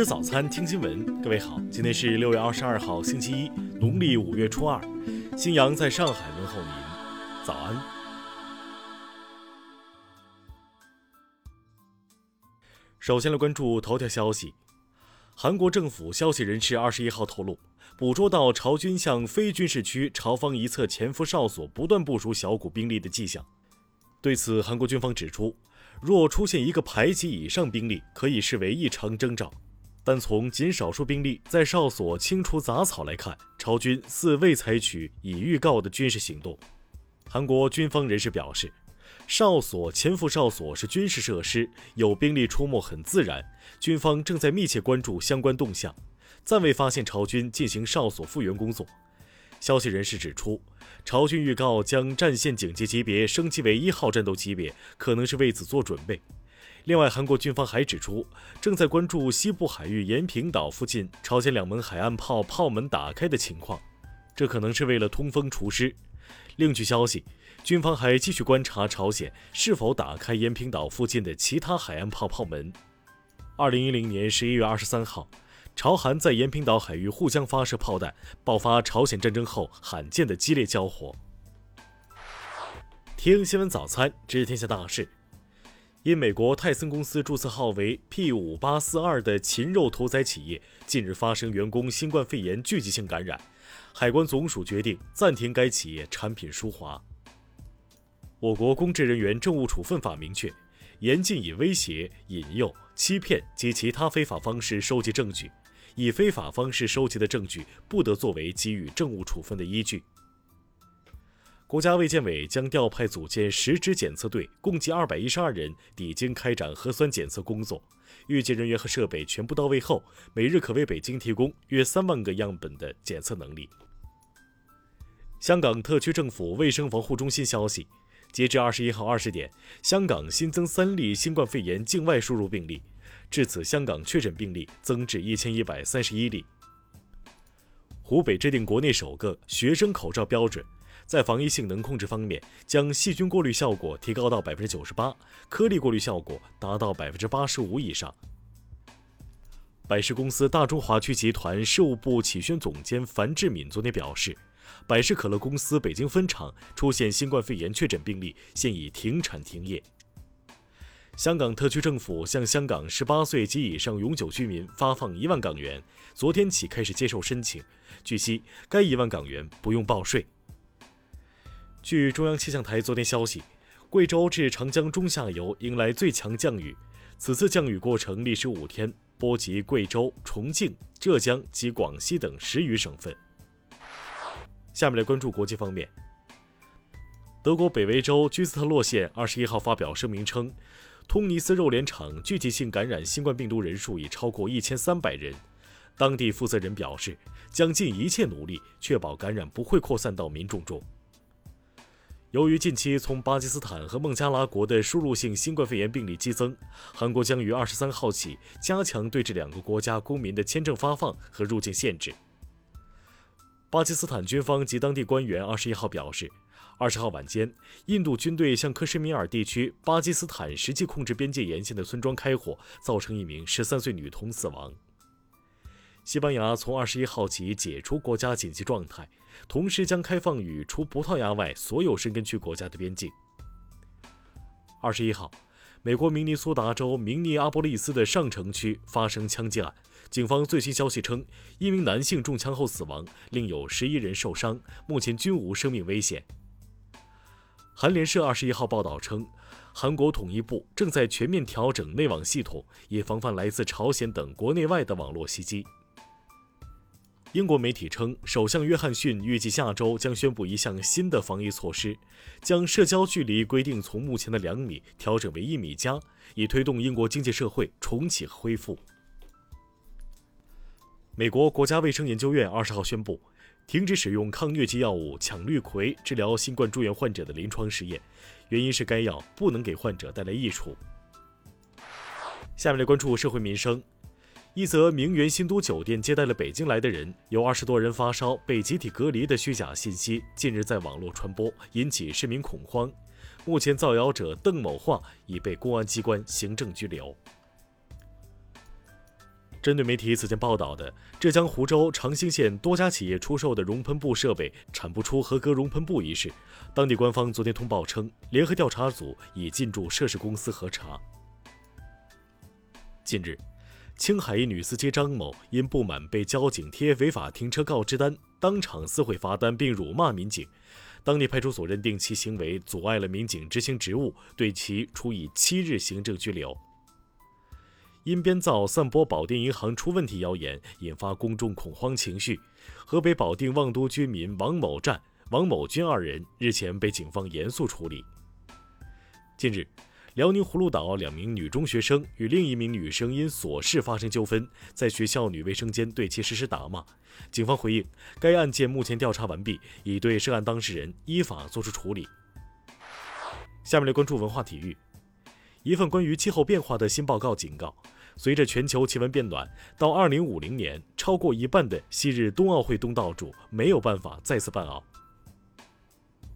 吃早餐，听新闻。各位好，今天是六月二十二号，星期一，农历五月初二。新阳在上海问候您，早安。首先来关注头条消息。韩国政府消息人士二十一号透露，捕捉到朝军向非军事区朝方一侧潜伏哨所不断部署小股兵力的迹象。对此，韩国军方指出，若出现一个排级以上兵力，可以视为异常征兆。但从仅少数兵力在哨所清除杂草来看，朝军似未采取已预告的军事行动。韩国军方人士表示，哨所潜伏哨所是军事设施，有兵力出没很自然。军方正在密切关注相关动向，暂未发现朝军进行哨所复原工作。消息人士指出，朝军预告将战线警戒级别升级为一号战斗级别，可能是为此做准备。另外，韩国军方还指出，正在关注西部海域延坪岛附近朝鲜两门海岸炮炮门打开的情况，这可能是为了通风除湿。另据消息，军方还继续观察朝鲜是否打开延坪岛附近的其他海岸炮炮门。二零一零年十一月二十三号，朝韩在延坪岛海域互相发射炮弹，爆发朝鲜战争后罕见的激烈交火。听新闻早餐，知天下大事。因美国泰森公司注册号为 P 五八四二的禽肉屠宰企业近日发生员工新冠肺炎聚集性感染，海关总署决定暂停该企业产品输华。我国公职人员政务处分法明确，严禁以威胁、引诱、欺骗及其他非法方式收集证据，以非法方式收集的证据不得作为给予政务处分的依据。国家卫健委将调派组建十支检测队，共计二百一十二人，抵京开展核酸检测工作。预计人员和设备全部到位后，每日可为北京提供约三万个样本的检测能力。香港特区政府卫生防护中心消息，截至二十一号二十点，香港新增三例新冠肺炎境外输入病例，至此香港确诊病例增至一千一百三十一例。湖北制定国内首个学生口罩标准。在防疫性能控制方面，将细菌过滤效果提高到百分之九十八，颗粒过滤效果达到百分之八十五以上。百事公司大中华区集团事务部企宣总监樊志敏昨天表示，百事可乐公司北京分厂出现新冠肺炎确诊病例，现已停产停业。香港特区政府向香港十八岁及以上永久居民发放一万港元，昨天起开始接受申请。据悉，该一万港元不用报税。据中央气象台昨天消息，贵州至长江中下游迎来最强降雨，此次降雨过程历时五天，波及贵州、重庆、浙江及广西等十余省份。下面来关注国际方面。德国北威州居斯特洛县二十一号发表声明称，通尼斯肉联厂聚集性感染新冠病毒人数已超过一千三百人。当地负责人表示，将尽一切努力确保感染不会扩散到民众中。由于近期从巴基斯坦和孟加拉国的输入性新冠肺炎病例激增，韩国将于二十三号起加强对这两个国家公民的签证发放和入境限制。巴基斯坦军方及当地官员二十一号表示，二十号晚间，印度军队向克什米尔地区巴基斯坦实际控制边界沿线的村庄开火，造成一名十三岁女童死亡。西班牙从二十一号起解除国家紧急状态，同时将开放与除葡萄牙外所有申根区国家的边境。二十一号，美国明尼苏达州明尼阿波利斯的上城区发生枪击案，警方最新消息称，一名男性中枪后死亡，另有十一人受伤，目前均无生命危险。韩联社二十一号报道称，韩国统一部正在全面调整内网系统，以防范来自朝鲜等国内外的网络袭击。英国媒体称，首相约翰逊预计下周将宣布一项新的防疫措施，将社交距离规定从目前的两米调整为一米加，以推动英国经济社会重启和恢复。美国国家卫生研究院二十号宣布，停止使用抗疟疾药物羟氯喹治疗新冠住院患者的临床试验，原因是该药不能给患者带来益处。下面来关注社会民生。一则名媛新都酒店接待了北京来的人，有二十多人发烧被集体隔离的虚假信息，近日在网络传播，引起市民恐慌。目前，造谣者邓某化已被公安机关行政拘留。针对媒体此前报道的浙江湖州长兴县多家企业出售的熔喷布设备产不出合格熔喷布一事，当地官方昨天通报称，联合调查组已进驻涉事公司核查。近日，青海一女司机张某因不满被交警贴违法停车告知单，当场撕毁罚单并辱骂民警，当地派出所认定其行为阻碍了民警执行职务，对其处以七日行政拘留。因编造、散播保定银行出问题谣言，引发公众恐慌情绪。河北保定望都居民王某占、王某军二人日前被警方严肃处理。近日，辽宁葫芦岛两名女中学生与另一名女生因琐事发生纠纷，在学校女卫生间对其实施打骂。警方回应，该案件目前调查完毕，已对涉案当事人依法作出处理。下面来关注文化体育。一份关于气候变化的新报告警告，随着全球气温变暖，到2050年，超过一半的昔日冬奥会东道主没有办法再次办奥。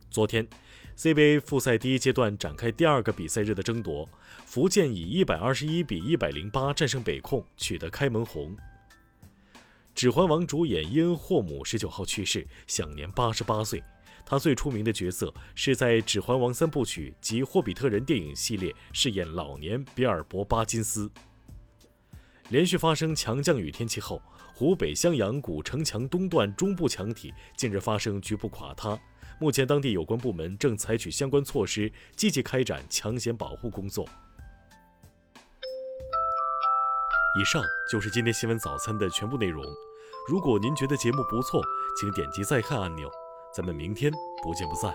昨天，CBA 复赛第一阶段展开第二个比赛日的争夺，福建以121比108战胜北控，取得开门红。《指环王》主演伊恩·霍姆十九号去世，享年八十八岁。他最出名的角色是在《指环王》三部曲及《霍比特人》电影系列饰演老年比尔博·巴金斯。连续发生强降雨天气后，湖北襄阳古城墙东段中部墙体近日发生局部垮塌，目前当地有关部门正采取相关措施，积极开展抢险保护工作。以上就是今天新闻早餐的全部内容。如果您觉得节目不错，请点击再看按钮。咱们明天不见不散。